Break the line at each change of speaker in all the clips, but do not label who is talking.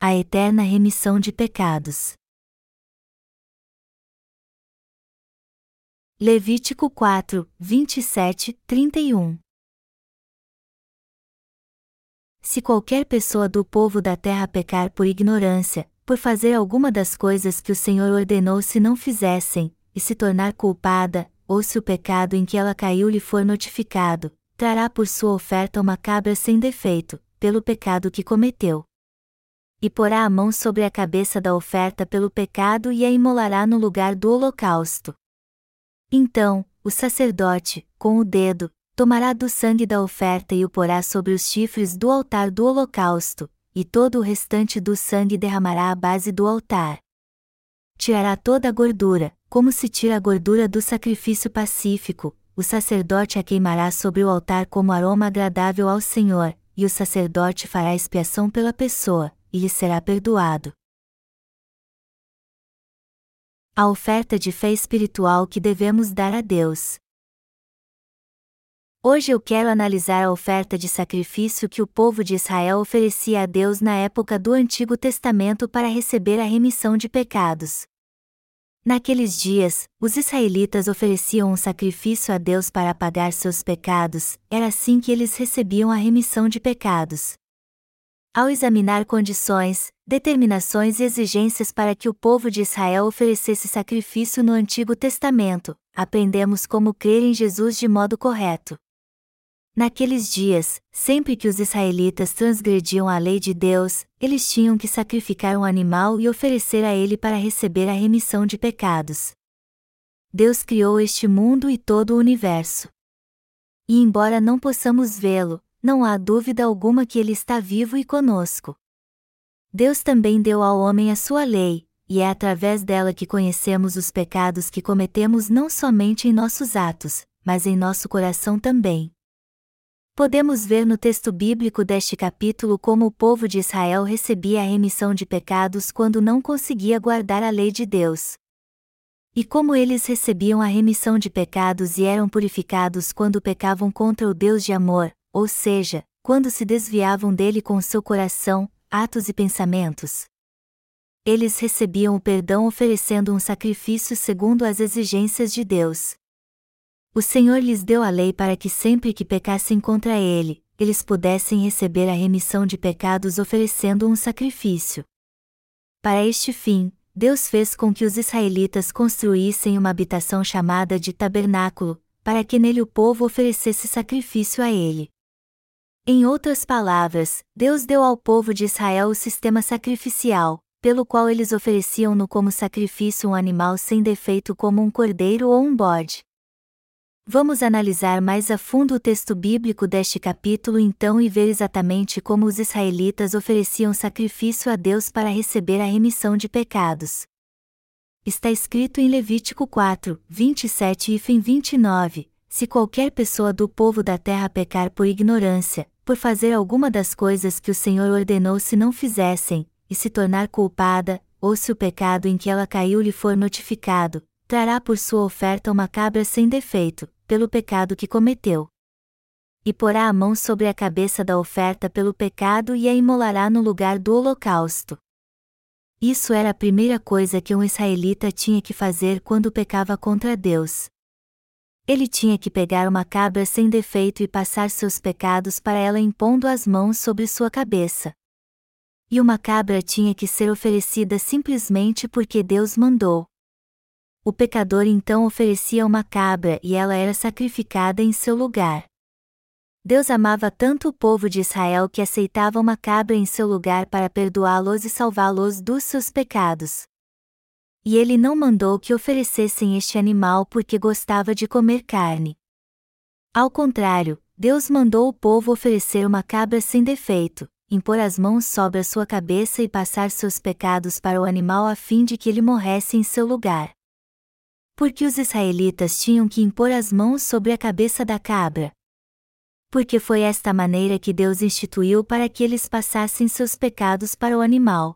a eterna remissão de pecados. Levítico 4, 27, 31 Se qualquer pessoa do povo da terra pecar por ignorância, por fazer alguma das coisas que o Senhor ordenou se não fizessem, e se tornar culpada, ou se o pecado em que ela caiu lhe for notificado, trará por sua oferta uma cabra sem defeito, pelo pecado que cometeu. E porá a mão sobre a cabeça da oferta pelo pecado e a imolará no lugar do holocausto. Então, o sacerdote, com o dedo, tomará do sangue da oferta e o porá sobre os chifres do altar do holocausto, e todo o restante do sangue derramará à base do altar. Tirará toda a gordura, como se tira a gordura do sacrifício pacífico, o sacerdote a queimará sobre o altar como aroma agradável ao Senhor, e o sacerdote fará expiação pela pessoa, e lhe será perdoado. A oferta de fé espiritual que devemos dar a Deus. Hoje eu quero analisar a oferta de sacrifício que o povo de Israel oferecia a Deus na época do Antigo Testamento para receber a remissão de pecados. Naqueles dias, os israelitas ofereciam um sacrifício a Deus para apagar seus pecados, era assim que eles recebiam a remissão de pecados. Ao examinar condições, determinações e exigências para que o povo de Israel oferecesse sacrifício no Antigo Testamento, aprendemos como crer em Jesus de modo correto. Naqueles dias, sempre que os israelitas transgrediam a lei de Deus, eles tinham que sacrificar um animal e oferecer a ele para receber a remissão de pecados. Deus criou este mundo e todo o universo. E embora não possamos vê-lo, não há dúvida alguma que ele está vivo e conosco. Deus também deu ao homem a sua lei, e é através dela que conhecemos os pecados que cometemos não somente em nossos atos, mas em nosso coração também. Podemos ver no texto bíblico deste capítulo como o povo de Israel recebia a remissão de pecados quando não conseguia guardar a lei de Deus. E como eles recebiam a remissão de pecados e eram purificados quando pecavam contra o Deus de amor, ou seja, quando se desviavam dele com seu coração, atos e pensamentos. Eles recebiam o perdão oferecendo um sacrifício segundo as exigências de Deus. O Senhor lhes deu a lei para que sempre que pecassem contra ele, eles pudessem receber a remissão de pecados oferecendo um sacrifício. Para este fim, Deus fez com que os israelitas construíssem uma habitação chamada de tabernáculo, para que nele o povo oferecesse sacrifício a ele. Em outras palavras, Deus deu ao povo de Israel o sistema sacrificial, pelo qual eles ofereciam-no como sacrifício um animal sem defeito como um cordeiro ou um bode. Vamos analisar mais a fundo o texto bíblico deste capítulo então e ver exatamente como os israelitas ofereciam sacrifício a Deus para receber a remissão de pecados. Está escrito em Levítico 4, 27 e fim 29: Se qualquer pessoa do povo da terra pecar por ignorância, por fazer alguma das coisas que o Senhor ordenou se não fizessem, e se tornar culpada, ou se o pecado em que ela caiu lhe for notificado, trará por sua oferta uma cabra sem defeito, pelo pecado que cometeu. E porá a mão sobre a cabeça da oferta pelo pecado e a imolará no lugar do holocausto. Isso era a primeira coisa que um israelita tinha que fazer quando pecava contra Deus. Ele tinha que pegar uma cabra sem defeito e passar seus pecados para ela impondo as mãos sobre sua cabeça. E uma cabra tinha que ser oferecida simplesmente porque Deus mandou o pecador então oferecia uma cabra e ela era sacrificada em seu lugar. Deus amava tanto o povo de Israel que aceitava uma cabra em seu lugar para perdoá-los e salvá-los dos seus pecados. E ele não mandou que oferecessem este animal porque gostava de comer carne. Ao contrário, Deus mandou o povo oferecer uma cabra sem defeito, impor as mãos sobre a sua cabeça e passar seus pecados para o animal a fim de que ele morresse em seu lugar porque os israelitas tinham que impor as mãos sobre a cabeça da cabra. Porque foi esta maneira que Deus instituiu para que eles passassem seus pecados para o animal.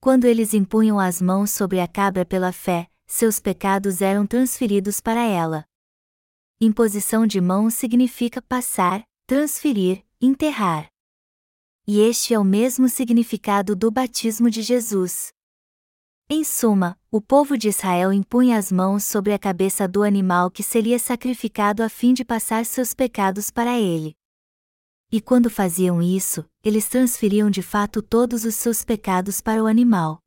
Quando eles impunham as mãos sobre a cabra pela fé, seus pecados eram transferidos para ela. Imposição de mãos significa passar, transferir, enterrar. e este é o mesmo significado do batismo de Jesus. Em suma, o povo de Israel impunha as mãos sobre a cabeça do animal que seria sacrificado a fim de passar seus pecados para ele. E quando faziam isso, eles transferiam de fato todos os seus pecados para o animal.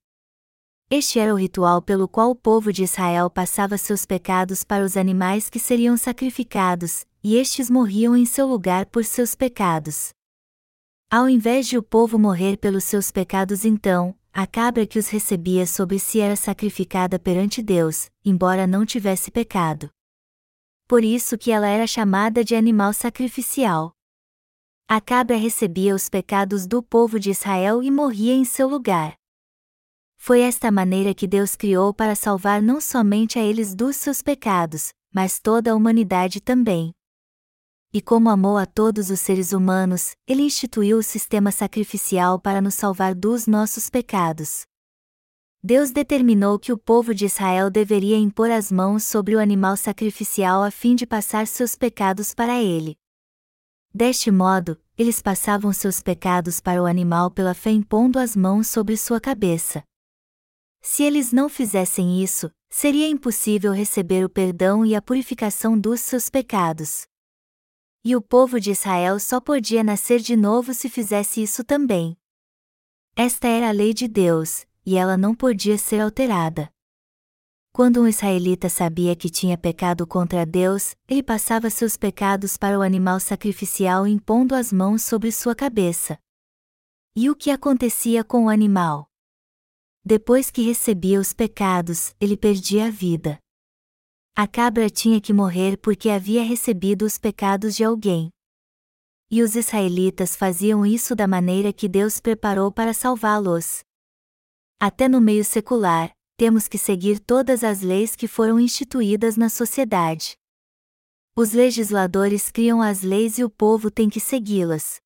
Este era o ritual pelo qual o povo de Israel passava seus pecados para os animais que seriam sacrificados, e estes morriam em seu lugar por seus pecados. Ao invés de o povo morrer pelos seus pecados, então, a cabra que os recebia sobre si era sacrificada perante Deus, embora não tivesse pecado. Por isso que ela era chamada de animal sacrificial. A cabra recebia os pecados do povo de Israel e morria em seu lugar. Foi esta maneira que Deus criou para salvar não somente a eles dos seus pecados, mas toda a humanidade também e como amou a todos os seres humanos, ele instituiu o sistema sacrificial para nos salvar dos nossos pecados. Deus determinou que o povo de Israel deveria impor as mãos sobre o animal sacrificial a fim de passar seus pecados para ele. Deste modo, eles passavam seus pecados para o animal pela fé impondo as mãos sobre sua cabeça. Se eles não fizessem isso, seria impossível receber o perdão e a purificação dos seus pecados. E o povo de Israel só podia nascer de novo se fizesse isso também. Esta era a lei de Deus, e ela não podia ser alterada. Quando um israelita sabia que tinha pecado contra Deus, ele passava seus pecados para o animal sacrificial impondo as mãos sobre sua cabeça. E o que acontecia com o animal? Depois que recebia os pecados, ele perdia a vida. A cabra tinha que morrer porque havia recebido os pecados de alguém. E os israelitas faziam isso da maneira que Deus preparou para salvá-los. Até no meio secular, temos que seguir todas as leis que foram instituídas na sociedade. Os legisladores criam as leis e o povo tem que segui-las.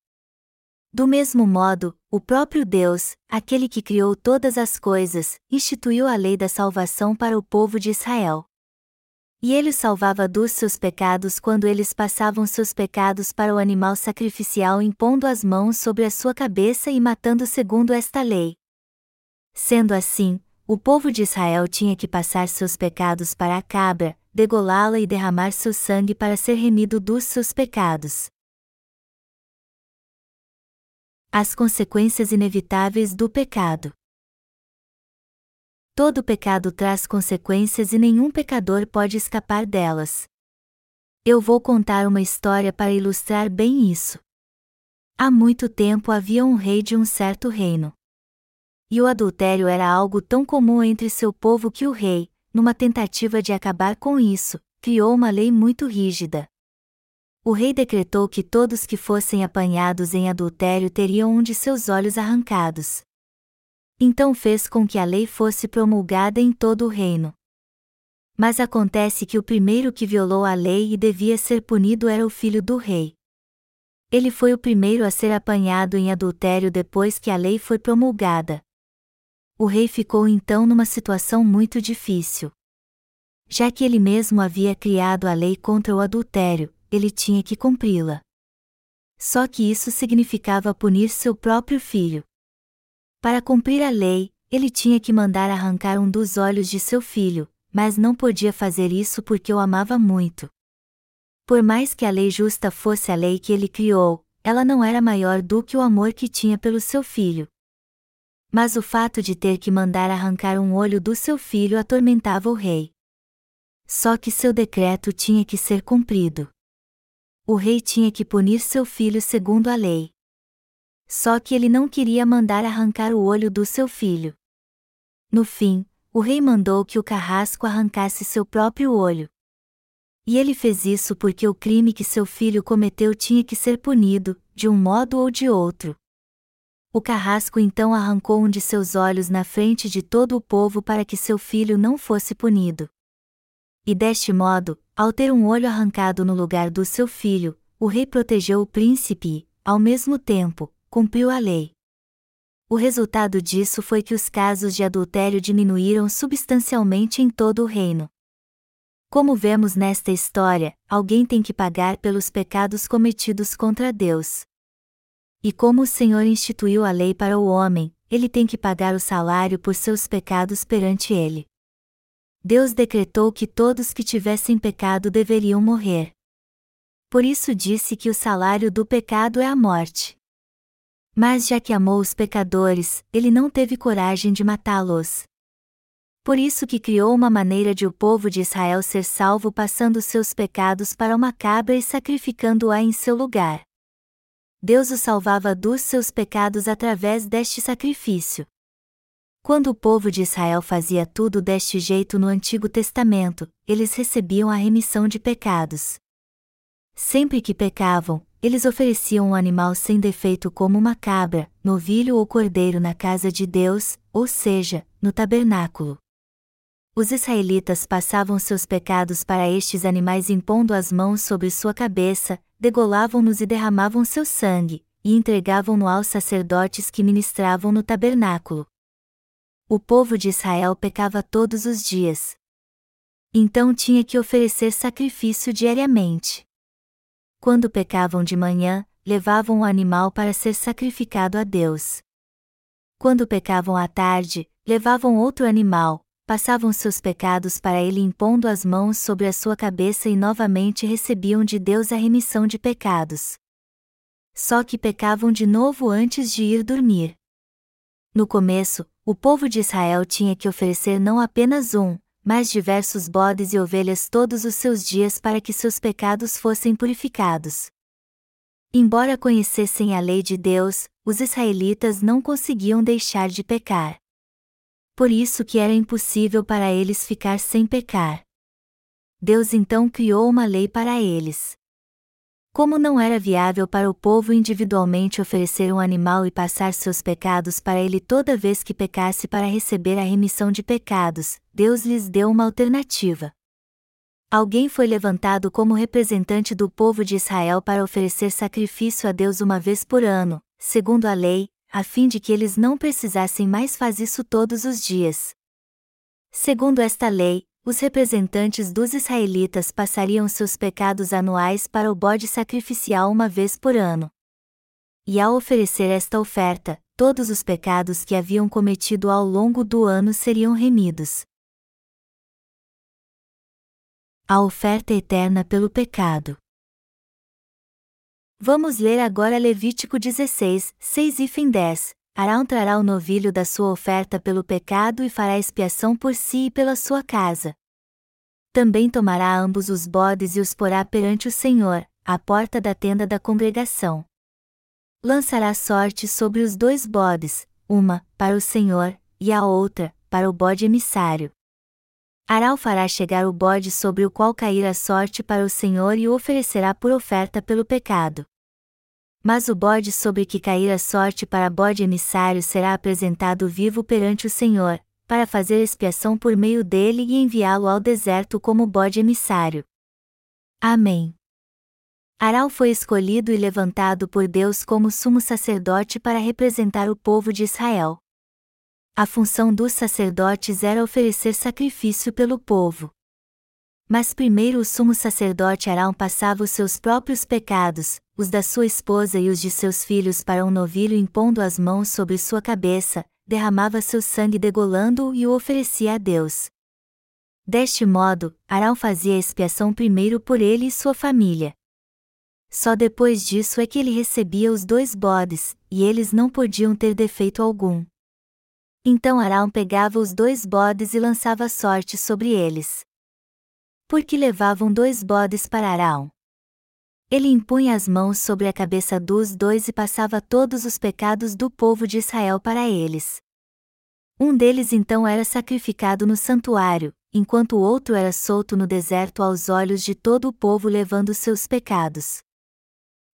Do mesmo modo, o próprio Deus, aquele que criou todas as coisas, instituiu a lei da salvação para o povo de Israel. E ele salvava dos seus pecados quando eles passavam seus pecados para o animal sacrificial impondo as mãos sobre a sua cabeça e matando segundo esta lei. Sendo assim, o povo de Israel tinha que passar seus pecados para a cabra, degolá-la e derramar seu sangue para ser remido dos seus pecados. As consequências inevitáveis do pecado. Todo pecado traz consequências e nenhum pecador pode escapar delas. Eu vou contar uma história para ilustrar bem isso. Há muito tempo havia um rei de um certo reino. E o adultério era algo tão comum entre seu povo que o rei, numa tentativa de acabar com isso, criou uma lei muito rígida. O rei decretou que todos que fossem apanhados em adultério teriam um de seus olhos arrancados. Então fez com que a lei fosse promulgada em todo o reino. Mas acontece que o primeiro que violou a lei e devia ser punido era o filho do rei. Ele foi o primeiro a ser apanhado em adultério depois que a lei foi promulgada. O rei ficou então numa situação muito difícil. Já que ele mesmo havia criado a lei contra o adultério, ele tinha que cumpri-la. Só que isso significava punir seu próprio filho. Para cumprir a lei, ele tinha que mandar arrancar um dos olhos de seu filho, mas não podia fazer isso porque o amava muito. Por mais que a lei justa fosse a lei que ele criou, ela não era maior do que o amor que tinha pelo seu filho. Mas o fato de ter que mandar arrancar um olho do seu filho atormentava o rei. Só que seu decreto tinha que ser cumprido. O rei tinha que punir seu filho segundo a lei. Só que ele não queria mandar arrancar o olho do seu filho. No fim, o rei mandou que o carrasco arrancasse seu próprio olho. E ele fez isso porque o crime que seu filho cometeu tinha que ser punido, de um modo ou de outro. O carrasco então arrancou um de seus olhos na frente de todo o povo para que seu filho não fosse punido. E deste modo, ao ter um olho arrancado no lugar do seu filho, o rei protegeu o príncipe e, ao mesmo tempo, cumpriu a lei. O resultado disso foi que os casos de adultério diminuíram substancialmente em todo o reino. Como vemos nesta história, alguém tem que pagar pelos pecados cometidos contra Deus. E como o Senhor instituiu a lei para o homem, ele tem que pagar o salário por seus pecados perante ele. Deus decretou que todos que tivessem pecado deveriam morrer. Por isso disse que o salário do pecado é a morte. Mas já que amou os pecadores, ele não teve coragem de matá-los. Por isso que criou uma maneira de o povo de Israel ser salvo passando seus pecados para uma cabra e sacrificando-a em seu lugar. Deus o salvava dos seus pecados através deste sacrifício. Quando o povo de Israel fazia tudo deste jeito no Antigo Testamento, eles recebiam a remissão de pecados. Sempre que pecavam, eles ofereciam um animal sem defeito como uma cabra, novilho ou cordeiro na casa de Deus, ou seja, no tabernáculo. Os israelitas passavam seus pecados para estes animais impondo as mãos sobre sua cabeça, degolavam-nos e derramavam seu sangue, e entregavam-no aos sacerdotes que ministravam no tabernáculo. O povo de Israel pecava todos os dias. Então tinha que oferecer sacrifício diariamente. Quando pecavam de manhã, levavam o animal para ser sacrificado a Deus. Quando pecavam à tarde, levavam outro animal, passavam seus pecados para ele impondo as mãos sobre a sua cabeça e novamente recebiam de Deus a remissão de pecados. Só que pecavam de novo antes de ir dormir. No começo, o povo de Israel tinha que oferecer não apenas um, mas diversos bodes e ovelhas todos os seus dias para que seus pecados fossem purificados. Embora conhecessem a lei de Deus, os israelitas não conseguiam deixar de pecar por isso que era impossível para eles ficar sem pecar. Deus então criou uma lei para eles. Como não era viável para o povo individualmente oferecer um animal e passar seus pecados para ele toda vez que pecasse para receber a remissão de pecados, Deus lhes deu uma alternativa. Alguém foi levantado como representante do povo de Israel para oferecer sacrifício a Deus uma vez por ano, segundo a lei, a fim de que eles não precisassem mais fazer isso todos os dias. Segundo esta lei, os representantes dos israelitas passariam seus pecados anuais para o bode sacrificial uma vez por ano. E ao oferecer esta oferta, todos os pecados que haviam cometido ao longo do ano seriam remidos. A oferta eterna pelo pecado. Vamos ler agora Levítico 16, 6 e fim 10. Arão trará o novilho da sua oferta pelo pecado e fará expiação por si e pela sua casa. Também tomará ambos os bodes e os porá perante o Senhor, à porta da tenda da congregação. Lançará sorte sobre os dois bodes, uma, para o Senhor, e a outra, para o bode emissário. Arão fará chegar o bode sobre o qual cair a sorte para o Senhor e o oferecerá por oferta pelo pecado. Mas o bode sobre que cair a sorte para bode emissário será apresentado vivo perante o Senhor, para fazer expiação por meio dele e enviá-lo ao deserto como bode emissário. Amém. Arão foi escolhido e levantado por Deus como sumo sacerdote para representar o povo de Israel a função dos sacerdotes era oferecer sacrifício pelo povo. Mas primeiro o sumo sacerdote Arão passava os seus próprios pecados, os da sua esposa e os de seus filhos para um novilho impondo as mãos sobre sua cabeça, derramava seu sangue degolando-o e o oferecia a Deus. Deste modo, Arão fazia expiação primeiro por ele e sua família. Só depois disso é que ele recebia os dois bodes, e eles não podiam ter defeito algum. Então Arão pegava os dois bodes e lançava sorte sobre eles. Porque levavam dois bodes para Arão. Ele impunha as mãos sobre a cabeça dos dois e passava todos os pecados do povo de Israel para eles. Um deles então era sacrificado no santuário, enquanto o outro era solto no deserto aos olhos de todo o povo levando seus pecados.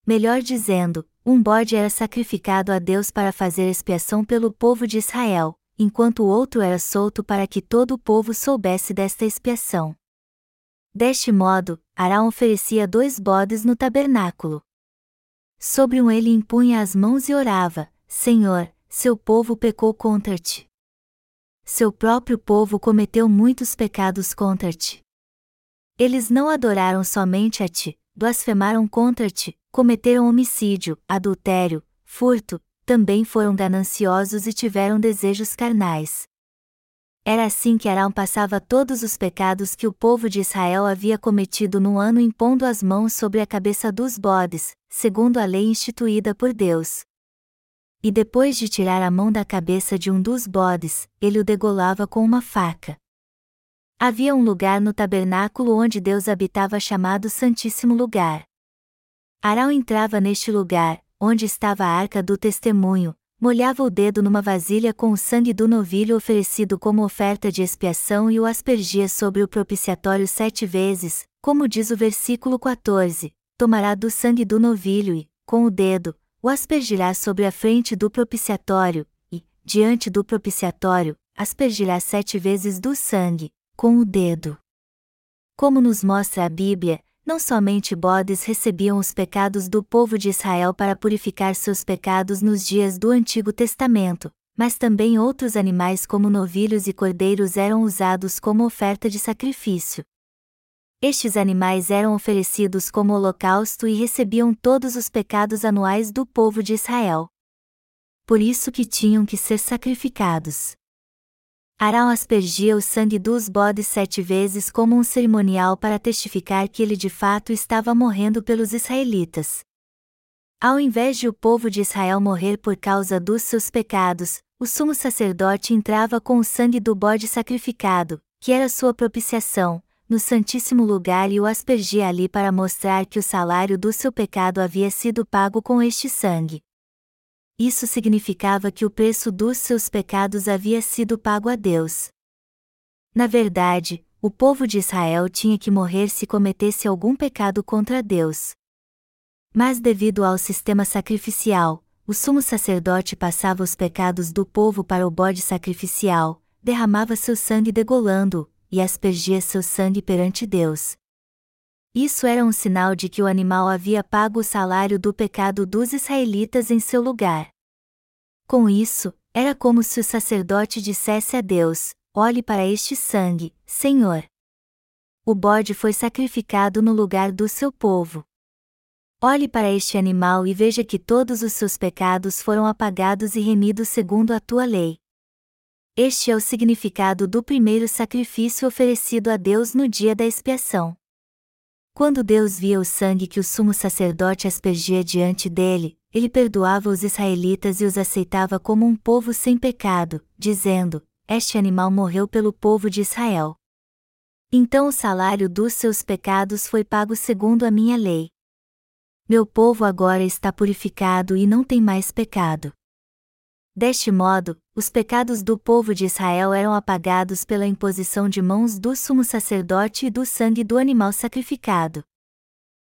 Melhor dizendo, um bode era sacrificado a Deus para fazer expiação pelo povo de Israel, enquanto o outro era solto para que todo o povo soubesse desta expiação. Deste modo, Arão oferecia dois bodes no tabernáculo. Sobre um ele impunha as mãos e orava: Senhor, seu povo pecou contra ti. Seu próprio povo cometeu muitos pecados contra ti. Eles não adoraram somente a ti, blasfemaram contra ti, cometeram homicídio, adultério, furto, também foram gananciosos e tiveram desejos carnais. Era assim que Arão passava todos os pecados que o povo de Israel havia cometido no ano impondo as mãos sobre a cabeça dos bodes, segundo a lei instituída por Deus. E depois de tirar a mão da cabeça de um dos bodes, ele o degolava com uma faca. Havia um lugar no tabernáculo onde Deus habitava chamado Santíssimo Lugar. Arão entrava neste lugar, onde estava a arca do testemunho, molhava o dedo numa vasilha com o sangue do novilho oferecido como oferta de expiação e o aspergia sobre o propiciatório sete vezes, como diz o versículo 14: tomará do sangue do novilho e, com o dedo, o aspergirá sobre a frente do propiciatório, e, diante do propiciatório, aspergirá sete vezes do sangue, com o dedo. Como nos mostra a Bíblia, não somente bodes recebiam os pecados do povo de Israel para purificar seus pecados nos dias do Antigo Testamento, mas também outros animais como novilhos e cordeiros eram usados como oferta de sacrifício. Estes animais eram oferecidos como holocausto e recebiam todos os pecados anuais do povo de Israel. Por isso que tinham que ser sacrificados. Arão aspergia o sangue dos bodes sete vezes como um cerimonial para testificar que ele de fato estava morrendo pelos israelitas. Ao invés de o povo de Israel morrer por causa dos seus pecados, o sumo sacerdote entrava com o sangue do bode sacrificado, que era sua propiciação, no Santíssimo Lugar e o aspergia ali para mostrar que o salário do seu pecado havia sido pago com este sangue isso significava que o preço dos seus pecados havia sido pago a Deus. Na verdade, o povo de Israel tinha que morrer se cometesse algum pecado contra Deus. Mas devido ao sistema sacrificial, o sumo sacerdote passava os pecados do povo para o bode sacrificial, derramava seu sangue degolando-o, e aspergia seu sangue perante Deus. Isso era um sinal de que o animal havia pago o salário do pecado dos israelitas em seu lugar. Com isso, era como se o sacerdote dissesse a Deus: Olhe para este sangue, Senhor. O bode foi sacrificado no lugar do seu povo. Olhe para este animal e veja que todos os seus pecados foram apagados e remidos segundo a tua lei. Este é o significado do primeiro sacrifício oferecido a Deus no dia da expiação. Quando Deus via o sangue que o sumo sacerdote aspergia diante dele, ele perdoava os israelitas e os aceitava como um povo sem pecado, dizendo: Este animal morreu pelo povo de Israel. Então o salário dos seus pecados foi pago segundo a minha lei. Meu povo agora está purificado e não tem mais pecado. Deste modo, os pecados do povo de Israel eram apagados pela imposição de mãos do sumo sacerdote e do sangue do animal sacrificado.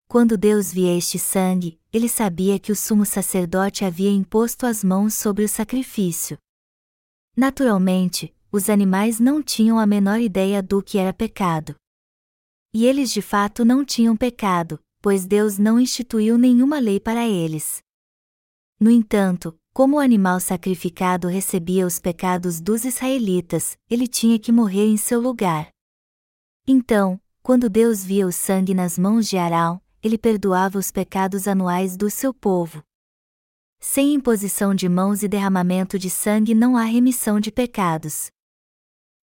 Quando Deus via este sangue, ele sabia que o sumo sacerdote havia imposto as mãos sobre o sacrifício. Naturalmente, os animais não tinham a menor ideia do que era pecado. E eles de fato não tinham pecado, pois Deus não instituiu nenhuma lei para eles. No entanto, como o animal sacrificado recebia os pecados dos israelitas, ele tinha que morrer em seu lugar. Então, quando Deus via o sangue nas mãos de Arão, ele perdoava os pecados anuais do seu povo. Sem imposição de mãos e derramamento de sangue não há remissão de pecados.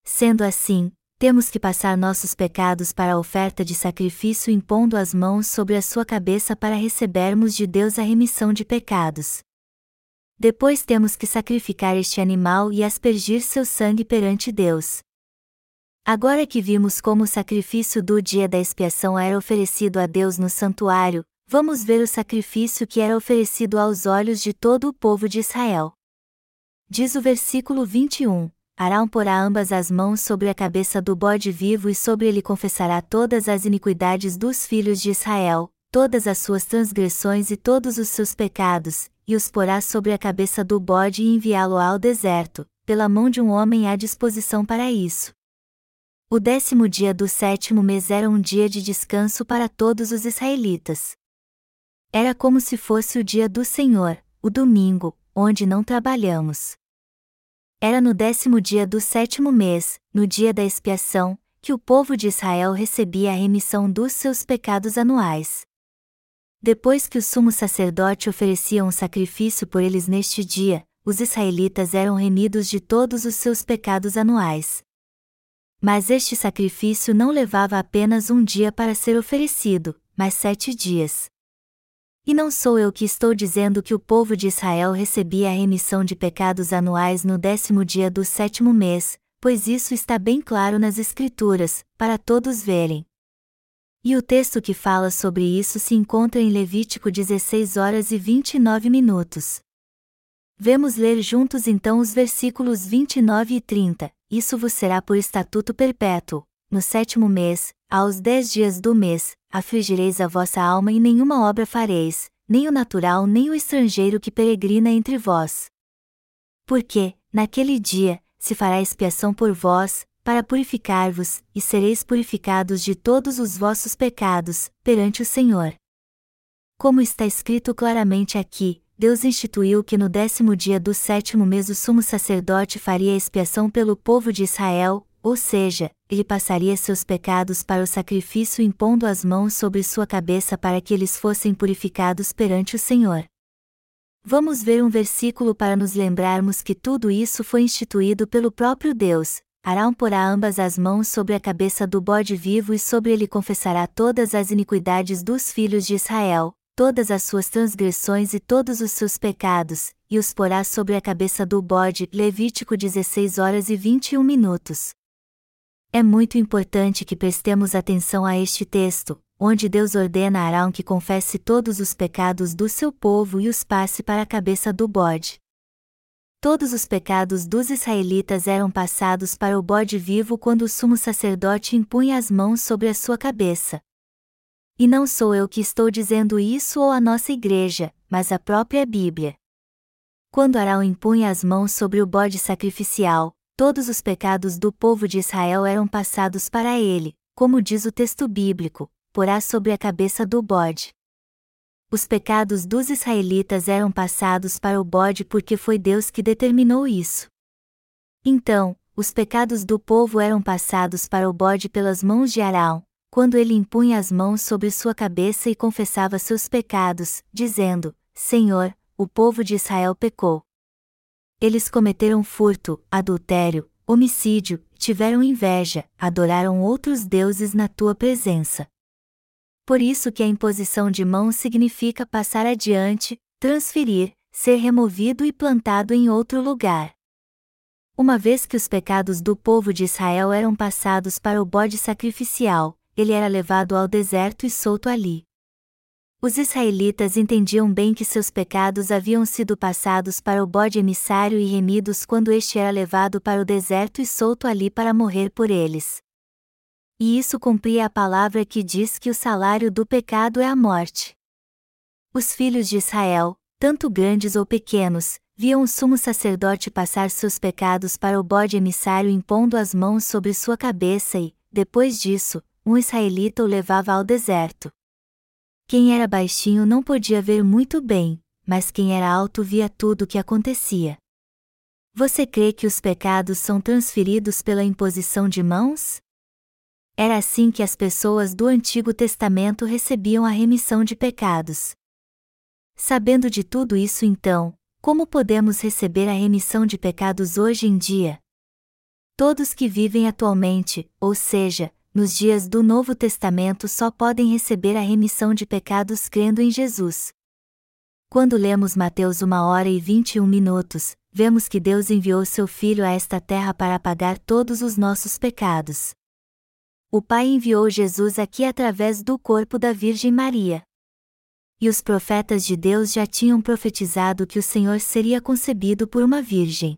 Sendo assim, temos que passar nossos pecados para a oferta de sacrifício impondo as mãos sobre a sua cabeça para recebermos de Deus a remissão de pecados. Depois temos que sacrificar este animal e aspergir seu sangue perante Deus. Agora que vimos como o sacrifício do dia da expiação era oferecido a Deus no santuário, vamos ver o sacrifício que era oferecido aos olhos de todo o povo de Israel. Diz o versículo 21: Arão porá ambas as mãos sobre a cabeça do bode vivo e sobre ele confessará todas as iniquidades dos filhos de Israel, todas as suas transgressões e todos os seus pecados, e os porá sobre a cabeça do bode e enviá-lo ao deserto, pela mão de um homem à disposição para isso. O décimo dia do sétimo mês era um dia de descanso para todos os israelitas. Era como se fosse o dia do Senhor, o domingo, onde não trabalhamos. Era no décimo dia do sétimo mês, no dia da expiação, que o povo de Israel recebia a remissão dos seus pecados anuais. Depois que o sumo sacerdote oferecia um sacrifício por eles neste dia, os israelitas eram remidos de todos os seus pecados anuais. Mas este sacrifício não levava apenas um dia para ser oferecido, mas sete dias. E não sou eu que estou dizendo que o povo de Israel recebia a remissão de pecados anuais no décimo dia do sétimo mês, pois isso está bem claro nas Escrituras, para todos verem. E o texto que fala sobre isso se encontra em Levítico 16 horas e 29 minutos. Vemos ler juntos então os versículos 29 e 30. Isso vos será por estatuto perpétuo. No sétimo mês, aos dez dias do mês, afligireis a vossa alma e nenhuma obra fareis, nem o natural nem o estrangeiro que peregrina entre vós. Porque, naquele dia, se fará expiação por vós, para purificar-vos, e sereis purificados de todos os vossos pecados, perante o Senhor. Como está escrito claramente aqui, Deus instituiu que no décimo dia do sétimo mês o sumo sacerdote faria expiação pelo povo de Israel, ou seja, ele passaria seus pecados para o sacrifício impondo as mãos sobre sua cabeça para que eles fossem purificados perante o Senhor. Vamos ver um versículo para nos lembrarmos que tudo isso foi instituído pelo próprio Deus, Arão porá ambas as mãos sobre a cabeça do bode vivo e sobre ele confessará todas as iniquidades dos filhos de Israel, todas as suas transgressões e todos os seus pecados, e os porá sobre a cabeça do bode. Levítico 16 horas e 21 minutos. É muito importante que prestemos atenção a este texto, onde Deus ordena a Arão que confesse todos os pecados do seu povo e os passe para a cabeça do bode. Todos os pecados dos israelitas eram passados para o bode vivo quando o sumo sacerdote impunha as mãos sobre a sua cabeça. E não sou eu que estou dizendo isso ou a nossa igreja, mas a própria Bíblia. Quando Arão impunha as mãos sobre o bode sacrificial, todos os pecados do povo de Israel eram passados para ele, como diz o texto bíblico, porá sobre a cabeça do bode. Os pecados dos israelitas eram passados para o bode porque foi Deus que determinou isso. Então, os pecados do povo eram passados para o bode pelas mãos de Arão, quando ele impunha as mãos sobre sua cabeça e confessava seus pecados, dizendo: Senhor, o povo de Israel pecou. Eles cometeram furto, adultério, homicídio, tiveram inveja, adoraram outros deuses na tua presença por isso que a imposição de mãos significa passar adiante, transferir, ser removido e plantado em outro lugar. Uma vez que os pecados do povo de Israel eram passados para o bode sacrificial, ele era levado ao deserto e solto ali. Os israelitas entendiam bem que seus pecados haviam sido passados para o bode emissário e remidos quando este era levado para o deserto e solto ali para morrer por eles. E isso cumpria a palavra que diz que o salário do pecado é a morte. Os filhos de Israel, tanto grandes ou pequenos, viam o sumo sacerdote passar seus pecados para o bode emissário impondo as mãos sobre sua cabeça e, depois disso, um israelita o levava ao deserto. Quem era baixinho não podia ver muito bem, mas quem era alto via tudo o que acontecia. Você crê que os pecados são transferidos pela imposição de mãos? Era assim que as pessoas do Antigo Testamento recebiam a remissão de pecados. Sabendo de tudo isso então, como podemos receber a remissão de pecados hoje em dia? Todos que vivem atualmente, ou seja, nos dias do Novo Testamento só podem receber a remissão de pecados crendo em Jesus. Quando lemos Mateus 1 hora e 21 minutos, vemos que Deus enviou seu Filho a esta terra para apagar todos os nossos pecados o Pai enviou Jesus aqui através do corpo da Virgem Maria. E os profetas de Deus já tinham profetizado que o Senhor seria concebido por uma virgem.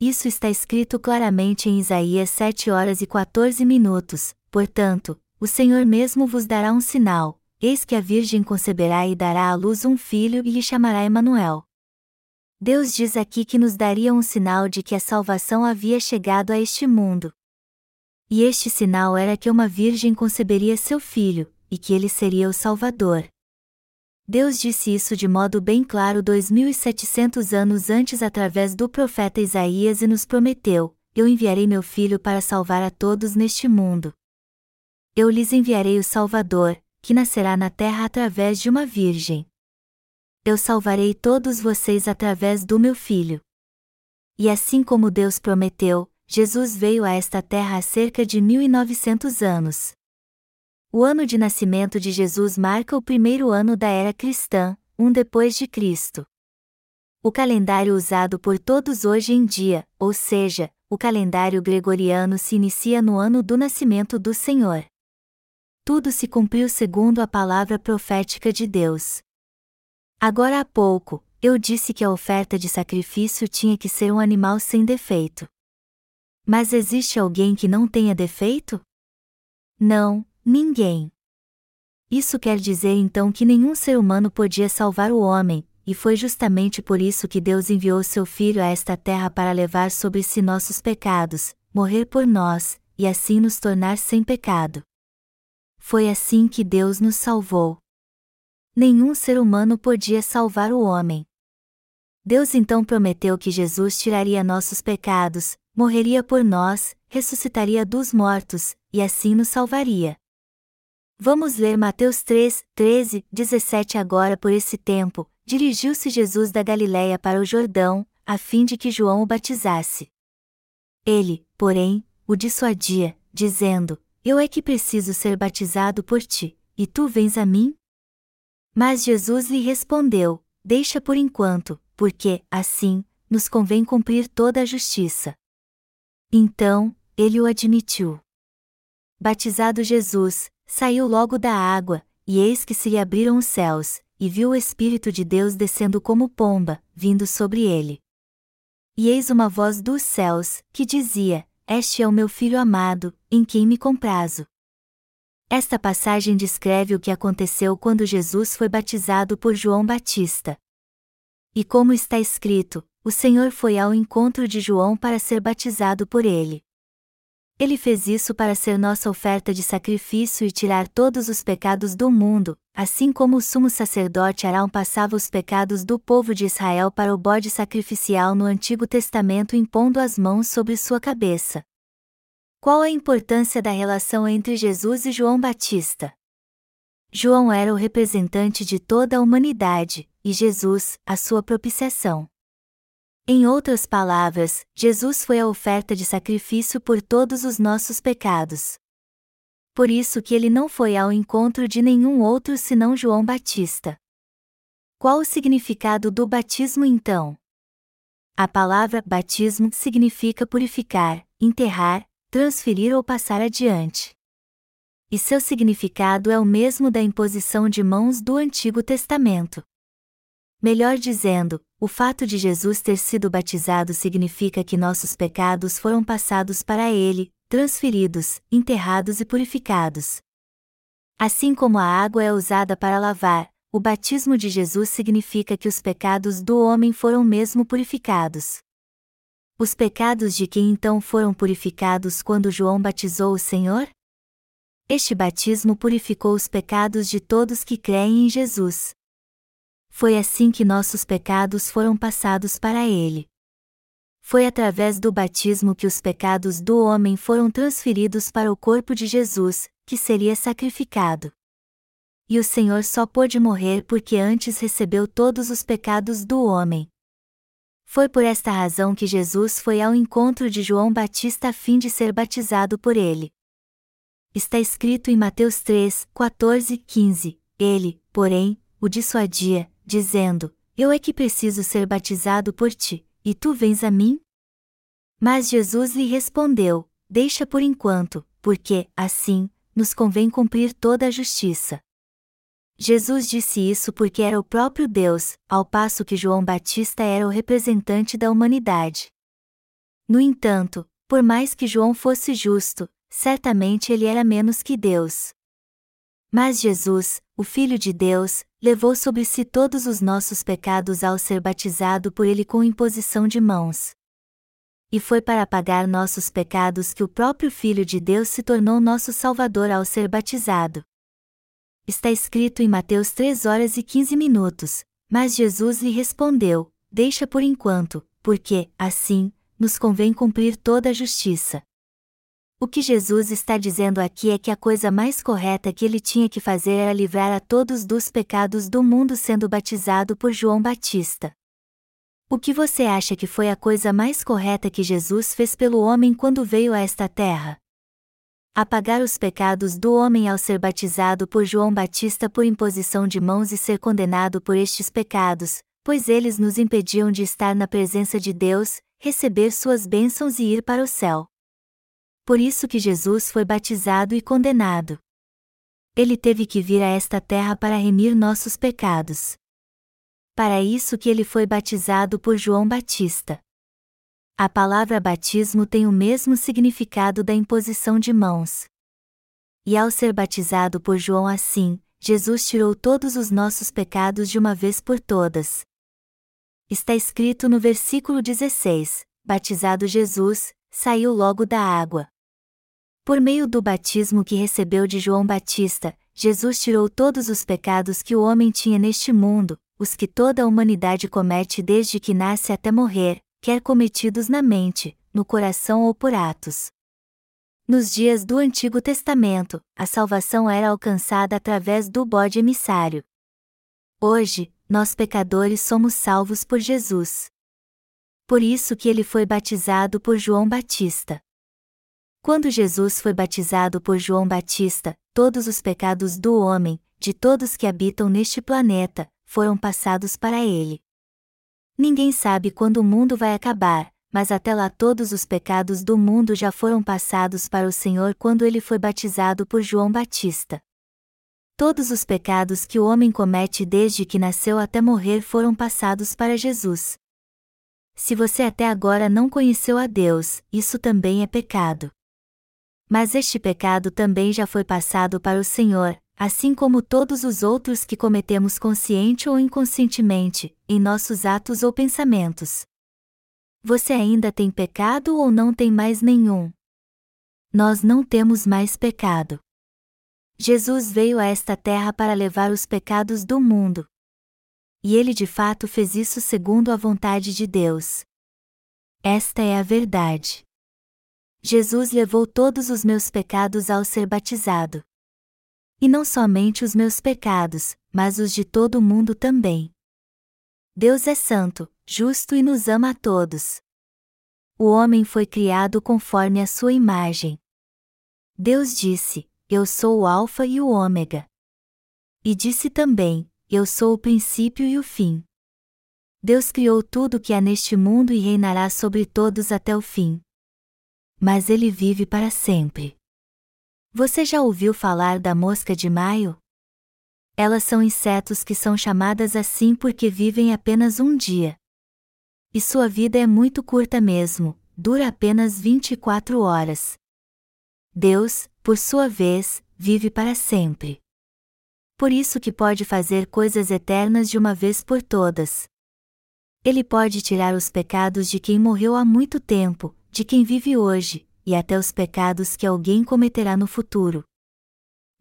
Isso está escrito claramente em Isaías 7 horas e 14 minutos, portanto, o Senhor mesmo vos dará um sinal, eis que a virgem conceberá e dará à luz um filho e lhe chamará Emanuel. Deus diz aqui que nos daria um sinal de que a salvação havia chegado a este mundo. E este sinal era que uma virgem conceberia seu filho, e que ele seria o Salvador. Deus disse isso de modo bem claro 2700 anos antes através do profeta Isaías e nos prometeu: Eu enviarei meu filho para salvar a todos neste mundo. Eu lhes enviarei o Salvador, que nascerá na terra através de uma virgem. Eu salvarei todos vocês através do meu filho. E assim como Deus prometeu, Jesus veio a esta terra há cerca de 1900 anos. O ano de nascimento de Jesus marca o primeiro ano da era cristã, um depois de Cristo. O calendário usado por todos hoje em dia, ou seja, o calendário gregoriano se inicia no ano do nascimento do Senhor. Tudo se cumpriu segundo a palavra profética de Deus. Agora há pouco, eu disse que a oferta de sacrifício tinha que ser um animal sem defeito. Mas existe alguém que não tenha defeito? Não, ninguém. Isso quer dizer então que nenhum ser humano podia salvar o homem, e foi justamente por isso que Deus enviou seu Filho a esta terra para levar sobre si nossos pecados, morrer por nós, e assim nos tornar sem pecado. Foi assim que Deus nos salvou. Nenhum ser humano podia salvar o homem. Deus então prometeu que Jesus tiraria nossos pecados, morreria por nós, ressuscitaria dos mortos, e assim nos salvaria. Vamos ler Mateus 3, 13, 17 agora por esse tempo, dirigiu-se Jesus da Galiléia para o Jordão, a fim de que João o batizasse. Ele, porém, o dissuadia, dizendo: Eu é que preciso ser batizado por ti, e tu vens a mim? Mas Jesus lhe respondeu: Deixa por enquanto, porque, assim, nos convém cumprir toda a justiça. Então, ele o admitiu. Batizado Jesus, saiu logo da água, e eis que se lhe abriram os céus, e viu o Espírito de Deus descendo como pomba, vindo sobre ele. E eis uma voz dos céus, que dizia: Este é o meu filho amado, em quem me comprazo. Esta passagem descreve o que aconteceu quando Jesus foi batizado por João Batista. E como está escrito, o Senhor foi ao encontro de João para ser batizado por ele. Ele fez isso para ser nossa oferta de sacrifício e tirar todos os pecados do mundo, assim como o sumo sacerdote Arão passava os pecados do povo de Israel para o bode sacrificial no Antigo Testamento impondo as mãos sobre sua cabeça. Qual a importância da relação entre Jesus e João Batista? João era o representante de toda a humanidade, e Jesus, a sua propiciação. Em outras palavras, Jesus foi a oferta de sacrifício por todos os nossos pecados. Por isso que ele não foi ao encontro de nenhum outro senão João Batista. Qual o significado do batismo então? A palavra batismo significa purificar, enterrar, transferir ou passar adiante. E seu significado é o mesmo da imposição de mãos do Antigo Testamento. Melhor dizendo, o fato de Jesus ter sido batizado significa que nossos pecados foram passados para ele, transferidos, enterrados e purificados. Assim como a água é usada para lavar, o batismo de Jesus significa que os pecados do homem foram mesmo purificados. Os pecados de quem então foram purificados quando João batizou o Senhor? Este batismo purificou os pecados de todos que creem em Jesus. Foi assim que nossos pecados foram passados para ele. Foi através do batismo que os pecados do homem foram transferidos para o corpo de Jesus, que seria sacrificado. E o Senhor só pôde morrer porque antes recebeu todos os pecados do homem. Foi por esta razão que Jesus foi ao encontro de João Batista a fim de ser batizado por ele. Está escrito em Mateus 3, 14 e 15: Ele, porém, o dissuadia, dizendo: Eu é que preciso ser batizado por ti, e tu vens a mim? Mas Jesus lhe respondeu: Deixa por enquanto, porque, assim, nos convém cumprir toda a justiça. Jesus disse isso porque era o próprio Deus, ao passo que João Batista era o representante da humanidade. No entanto, por mais que João fosse justo, certamente ele era menos que Deus. Mas Jesus, o Filho de Deus, levou sobre si todos os nossos pecados ao ser batizado por ele com imposição de mãos. E foi para pagar nossos pecados que o próprio Filho de Deus se tornou nosso Salvador ao ser batizado. Está escrito em Mateus 3 horas e 15 minutos, mas Jesus lhe respondeu: Deixa por enquanto, porque, assim, nos convém cumprir toda a justiça. O que Jesus está dizendo aqui é que a coisa mais correta que ele tinha que fazer era livrar a todos dos pecados do mundo sendo batizado por João Batista. O que você acha que foi a coisa mais correta que Jesus fez pelo homem quando veio a esta terra? Apagar os pecados do homem ao ser batizado por João Batista por imposição de mãos e ser condenado por estes pecados, pois eles nos impediam de estar na presença de Deus, receber suas bênçãos e ir para o céu. Por isso que Jesus foi batizado e condenado. Ele teve que vir a esta terra para remir nossos pecados para isso que ele foi batizado por João Batista. A palavra batismo tem o mesmo significado da imposição de mãos. E ao ser batizado por João assim, Jesus tirou todos os nossos pecados de uma vez por todas. Está escrito no versículo 16: Batizado Jesus, saiu logo da água. Por meio do batismo que recebeu de João Batista, Jesus tirou todos os pecados que o homem tinha neste mundo, os que toda a humanidade comete desde que nasce até morrer, quer cometidos na mente, no coração ou por atos. Nos dias do Antigo Testamento, a salvação era alcançada através do bode emissário. Hoje, nós pecadores somos salvos por Jesus. Por isso que ele foi batizado por João Batista. Quando Jesus foi batizado por João Batista, todos os pecados do homem, de todos que habitam neste planeta, foram passados para ele. Ninguém sabe quando o mundo vai acabar, mas até lá todos os pecados do mundo já foram passados para o Senhor quando ele foi batizado por João Batista. Todos os pecados que o homem comete desde que nasceu até morrer foram passados para Jesus. Se você até agora não conheceu a Deus, isso também é pecado. Mas este pecado também já foi passado para o Senhor, assim como todos os outros que cometemos consciente ou inconscientemente, em nossos atos ou pensamentos. Você ainda tem pecado ou não tem mais nenhum? Nós não temos mais pecado. Jesus veio a esta terra para levar os pecados do mundo. E ele de fato fez isso segundo a vontade de Deus. Esta é a verdade. Jesus levou todos os meus pecados ao ser batizado. E não somente os meus pecados, mas os de todo o mundo também. Deus é santo, justo e nos ama a todos. O homem foi criado conforme a sua imagem. Deus disse: Eu sou o Alfa e o Ômega. E disse também: Eu sou o princípio e o fim. Deus criou tudo que há neste mundo e reinará sobre todos até o fim. Mas ele vive para sempre. Você já ouviu falar da mosca de maio? Elas são insetos que são chamadas assim porque vivem apenas um dia. E sua vida é muito curta mesmo, dura apenas 24 horas. Deus, por sua vez, vive para sempre. Por isso que pode fazer coisas eternas de uma vez por todas. Ele pode tirar os pecados de quem morreu há muito tempo, de quem vive hoje, e até os pecados que alguém cometerá no futuro.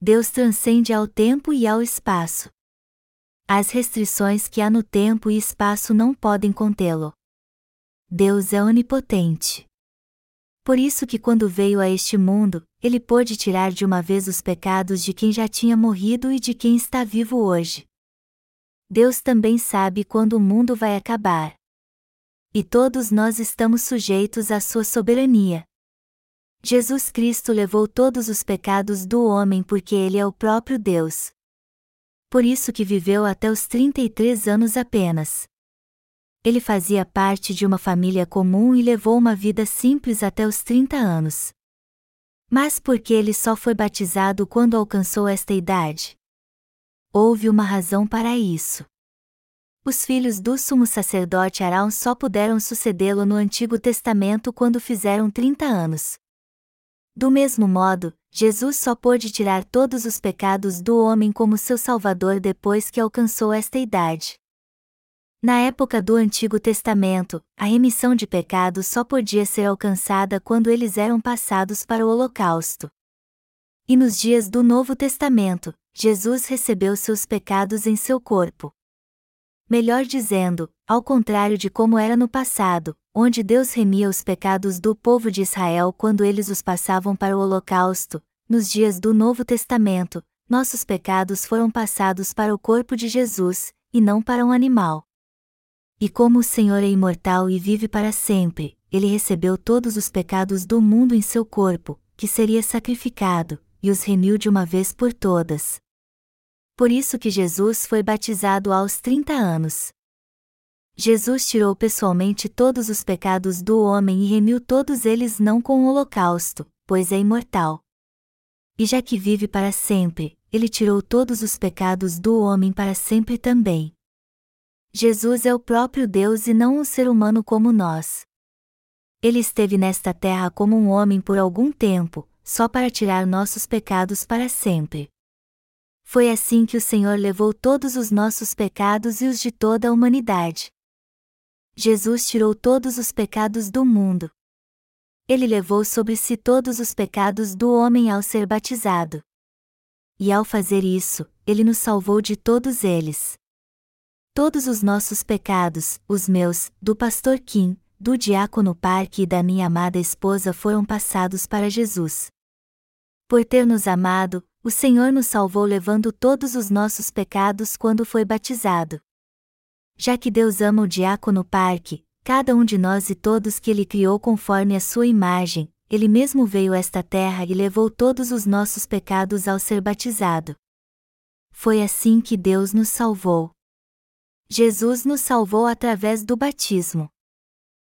Deus transcende ao tempo e ao espaço. As restrições que há no tempo e espaço não podem contê-lo. Deus é onipotente. Por isso que quando veio a este mundo, ele pôde tirar de uma vez os pecados de quem já tinha morrido e de quem está vivo hoje. Deus também sabe quando o mundo vai acabar. E todos nós estamos sujeitos à sua soberania. Jesus Cristo levou todos os pecados do homem porque ele é o próprio Deus. Por isso que viveu até os 33 anos apenas. Ele fazia parte de uma família comum e levou uma vida simples até os 30 anos. Mas por que ele só foi batizado quando alcançou esta idade? Houve uma razão para isso. Os filhos do sumo sacerdote Arão só puderam sucedê-lo no Antigo Testamento quando fizeram 30 anos. Do mesmo modo, Jesus só pôde tirar todos os pecados do homem como seu Salvador depois que alcançou esta idade. Na época do Antigo Testamento, a remissão de pecados só podia ser alcançada quando eles eram passados para o holocausto. E nos dias do Novo Testamento, Jesus recebeu seus pecados em seu corpo. Melhor dizendo, ao contrário de como era no passado, onde Deus remia os pecados do povo de Israel quando eles os passavam para o holocausto, nos dias do Novo Testamento, nossos pecados foram passados para o corpo de Jesus, e não para um animal. E como o Senhor é imortal e vive para sempre, ele recebeu todos os pecados do mundo em seu corpo, que seria sacrificado, e os remiu de uma vez por todas. Por isso que Jesus foi batizado aos 30 anos. Jesus tirou pessoalmente todos os pecados do homem e remiu todos eles não com o holocausto, pois é imortal. E já que vive para sempre, ele tirou todos os pecados do homem para sempre também. Jesus é o próprio Deus e não um ser humano como nós. Ele esteve nesta terra como um homem por algum tempo, só para tirar nossos pecados para sempre. Foi assim que o Senhor levou todos os nossos pecados e os de toda a humanidade. Jesus tirou todos os pecados do mundo. Ele levou sobre si todos os pecados do homem ao ser batizado. E ao fazer isso, ele nos salvou de todos eles. Todos os nossos pecados, os meus, do pastor Kim, do diácono Parque e da minha amada esposa foram passados para Jesus. Por ter nos amado, o Senhor nos salvou levando todos os nossos pecados quando foi batizado. Já que Deus ama o diácono Parque, cada um de nós e todos que ele criou conforme a sua imagem, ele mesmo veio a esta terra e levou todos os nossos pecados ao ser batizado. Foi assim que Deus nos salvou. Jesus nos salvou através do batismo.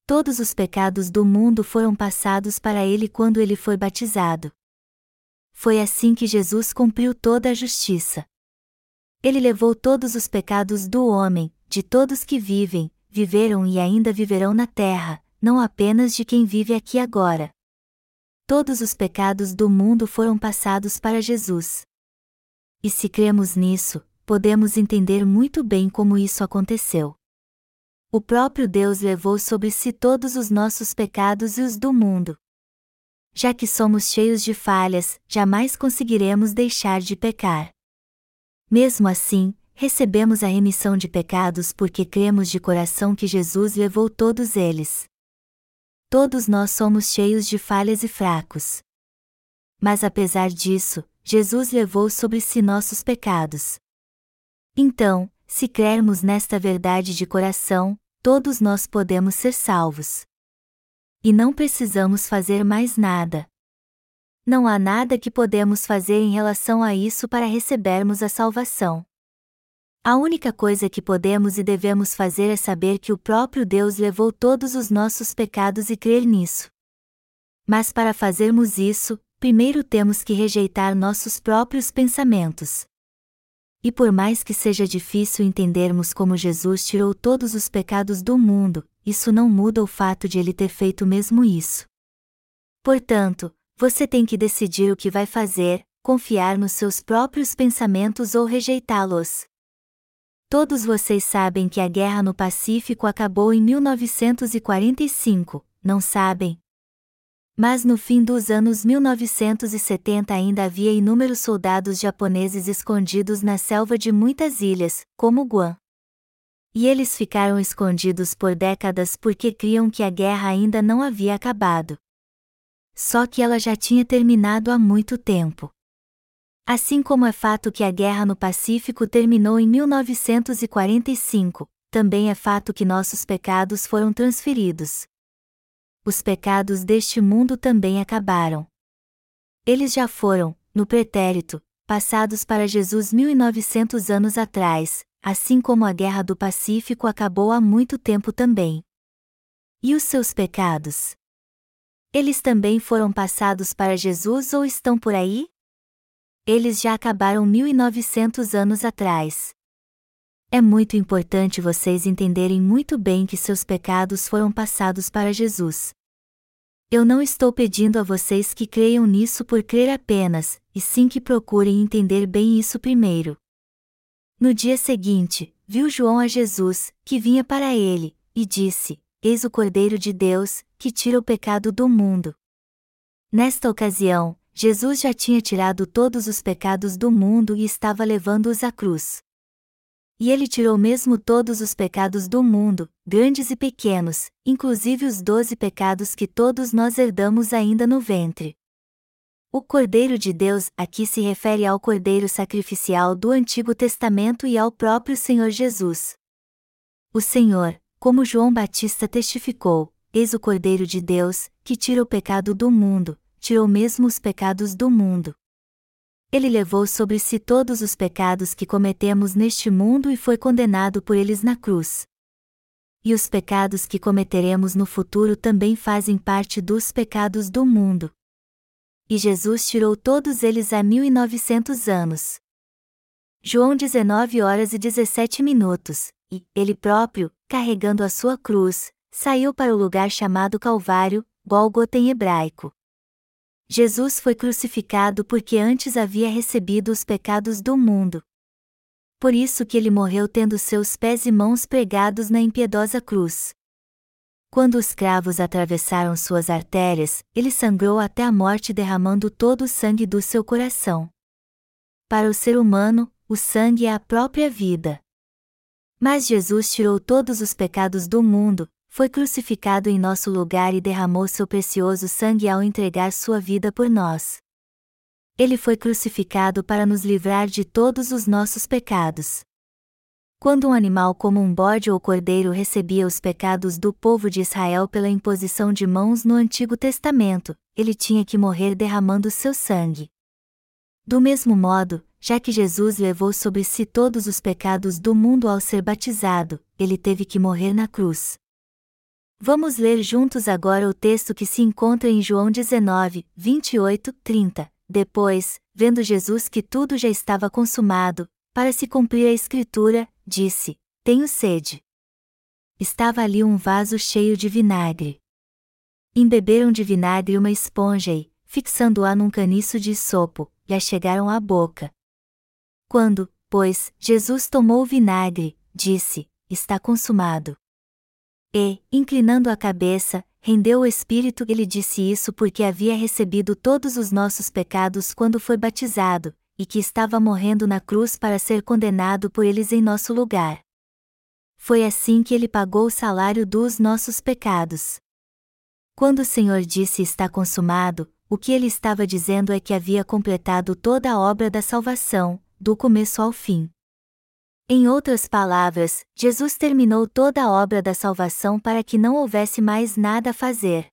Todos os pecados do mundo foram passados para ele quando ele foi batizado. Foi assim que Jesus cumpriu toda a justiça. Ele levou todos os pecados do homem, de todos que vivem, viveram e ainda viverão na terra, não apenas de quem vive aqui agora. Todos os pecados do mundo foram passados para Jesus. E se cremos nisso, podemos entender muito bem como isso aconteceu. O próprio Deus levou sobre si todos os nossos pecados e os do mundo já que somos cheios de falhas, jamais conseguiremos deixar de pecar. Mesmo assim, recebemos a remissão de pecados porque cremos de coração que Jesus levou todos eles. Todos nós somos cheios de falhas e fracos. Mas apesar disso, Jesus levou sobre si nossos pecados. Então, se crermos nesta verdade de coração, todos nós podemos ser salvos. E não precisamos fazer mais nada. Não há nada que podemos fazer em relação a isso para recebermos a salvação. A única coisa que podemos e devemos fazer é saber que o próprio Deus levou todos os nossos pecados e crer nisso. Mas para fazermos isso, primeiro temos que rejeitar nossos próprios pensamentos. E por mais que seja difícil entendermos como Jesus tirou todos os pecados do mundo, isso não muda o fato de ele ter feito mesmo isso. Portanto, você tem que decidir o que vai fazer, confiar nos seus próprios pensamentos ou rejeitá-los. Todos vocês sabem que a guerra no Pacífico acabou em 1945, não sabem? Mas no fim dos anos 1970 ainda havia inúmeros soldados japoneses escondidos na selva de muitas ilhas, como Guam. E eles ficaram escondidos por décadas porque criam que a guerra ainda não havia acabado. Só que ela já tinha terminado há muito tempo. Assim como é fato que a guerra no Pacífico terminou em 1945, também é fato que nossos pecados foram transferidos. Os pecados deste mundo também acabaram. Eles já foram, no pretérito, passados para Jesus 1900 anos atrás, assim como a Guerra do Pacífico acabou há muito tempo também. E os seus pecados? Eles também foram passados para Jesus ou estão por aí? Eles já acabaram 1900 anos atrás. É muito importante vocês entenderem muito bem que seus pecados foram passados para Jesus. Eu não estou pedindo a vocês que creiam nisso por crer apenas, e sim que procurem entender bem isso primeiro. No dia seguinte, viu João a Jesus, que vinha para ele, e disse: Eis o Cordeiro de Deus, que tira o pecado do mundo. Nesta ocasião, Jesus já tinha tirado todos os pecados do mundo e estava levando-os à cruz. e ele tirou mesmo todos os pecados do mundo, grandes e pequenos, inclusive os doze pecados que todos nós herdamos ainda no ventre. O Cordeiro de Deus aqui se refere ao Cordeiro sacrificial do Antigo Testamento e ao próprio Senhor Jesus. O Senhor, como João Batista testificou, eis o Cordeiro de Deus, que tira o pecado do mundo, tirou mesmo os pecados do mundo. Ele levou sobre si todos os pecados que cometemos neste mundo e foi condenado por eles na cruz. E os pecados que cometeremos no futuro também fazem parte dos pecados do mundo. E Jesus tirou todos eles há 1900 anos. João 19 horas e 17 minutos, e, ele próprio, carregando a sua cruz, saiu para o lugar chamado Calvário, Gólgota em hebraico. Jesus foi crucificado porque antes havia recebido os pecados do mundo. Por isso que ele morreu tendo seus pés e mãos pregados na impiedosa cruz. Quando os cravos atravessaram suas artérias, ele sangrou até a morte derramando todo o sangue do seu coração. Para o ser humano, o sangue é a própria vida. Mas Jesus tirou todos os pecados do mundo, foi crucificado em nosso lugar e derramou seu precioso sangue ao entregar sua vida por nós. Ele foi crucificado para nos livrar de todos os nossos pecados. Quando um animal como um bode ou cordeiro recebia os pecados do povo de Israel pela imposição de mãos no Antigo Testamento, ele tinha que morrer derramando seu sangue. Do mesmo modo, já que Jesus levou sobre si todos os pecados do mundo ao ser batizado, ele teve que morrer na cruz. Vamos ler juntos agora o texto que se encontra em João 19, 28, 30. Depois, vendo Jesus que tudo já estava consumado, para se cumprir a Escritura, disse: Tenho sede. Estava ali um vaso cheio de vinagre. Embeberam de vinagre uma esponja e, fixando-a num caniço de sopo, lhe chegaram à boca. Quando, pois, Jesus tomou o vinagre, disse: Está consumado. E, inclinando a cabeça, rendeu o espírito. Ele disse isso porque havia recebido todos os nossos pecados quando foi batizado, e que estava morrendo na cruz para ser condenado por eles em nosso lugar. Foi assim que ele pagou o salário dos nossos pecados. Quando o Senhor disse está consumado, o que ele estava dizendo é que havia completado toda a obra da salvação, do começo ao fim. Em outras palavras, Jesus terminou toda a obra da salvação para que não houvesse mais nada a fazer.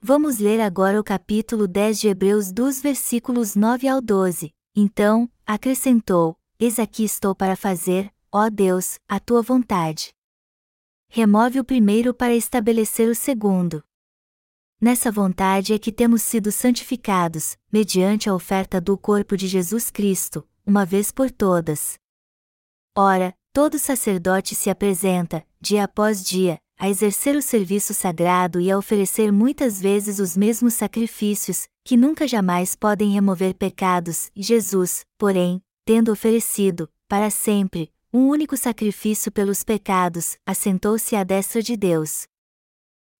Vamos ler agora o capítulo 10 de Hebreus dos versículos 9 ao 12. Então, acrescentou: Eis aqui estou para fazer, ó Deus, a tua vontade. Remove o primeiro para estabelecer o segundo. Nessa vontade é que temos sido santificados, mediante a oferta do corpo de Jesus Cristo, uma vez por todas. Ora, todo sacerdote se apresenta, dia após dia, a exercer o serviço sagrado e a oferecer muitas vezes os mesmos sacrifícios, que nunca jamais podem remover pecados, Jesus, porém, tendo oferecido, para sempre, um único sacrifício pelos pecados, assentou-se à destra de Deus.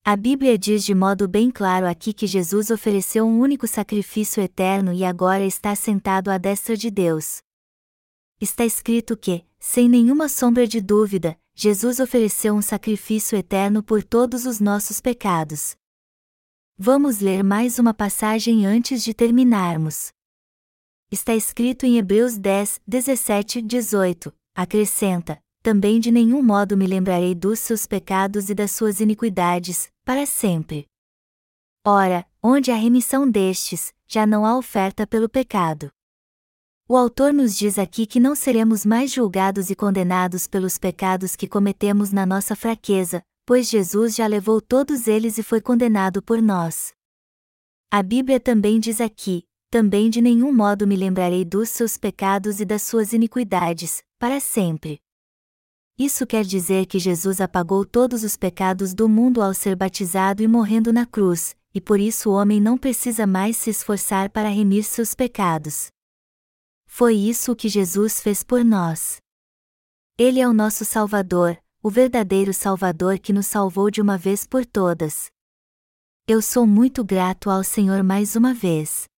A Bíblia diz de modo bem claro aqui que Jesus ofereceu um único sacrifício eterno e agora está sentado à destra de Deus. Está escrito que, sem nenhuma sombra de dúvida, Jesus ofereceu um sacrifício eterno por todos os nossos pecados. Vamos ler mais uma passagem antes de terminarmos. Está escrito em Hebreus 10, 17 18, acrescenta: Também de nenhum modo me lembrarei dos seus pecados e das suas iniquidades, para sempre. Ora, onde há remissão destes, já não há oferta pelo pecado. O autor nos diz aqui que não seremos mais julgados e condenados pelos pecados que cometemos na nossa fraqueza, pois Jesus já levou todos eles e foi condenado por nós. A Bíblia também diz aqui: também de nenhum modo me lembrarei dos seus pecados e das suas iniquidades, para sempre. Isso quer dizer que Jesus apagou todos os pecados do mundo ao ser batizado e morrendo na cruz, e por isso o homem não precisa mais se esforçar para remir seus pecados. Foi isso que Jesus fez por nós. Ele é o nosso Salvador, o verdadeiro Salvador que nos salvou de uma vez por todas. Eu sou muito grato ao Senhor mais uma vez.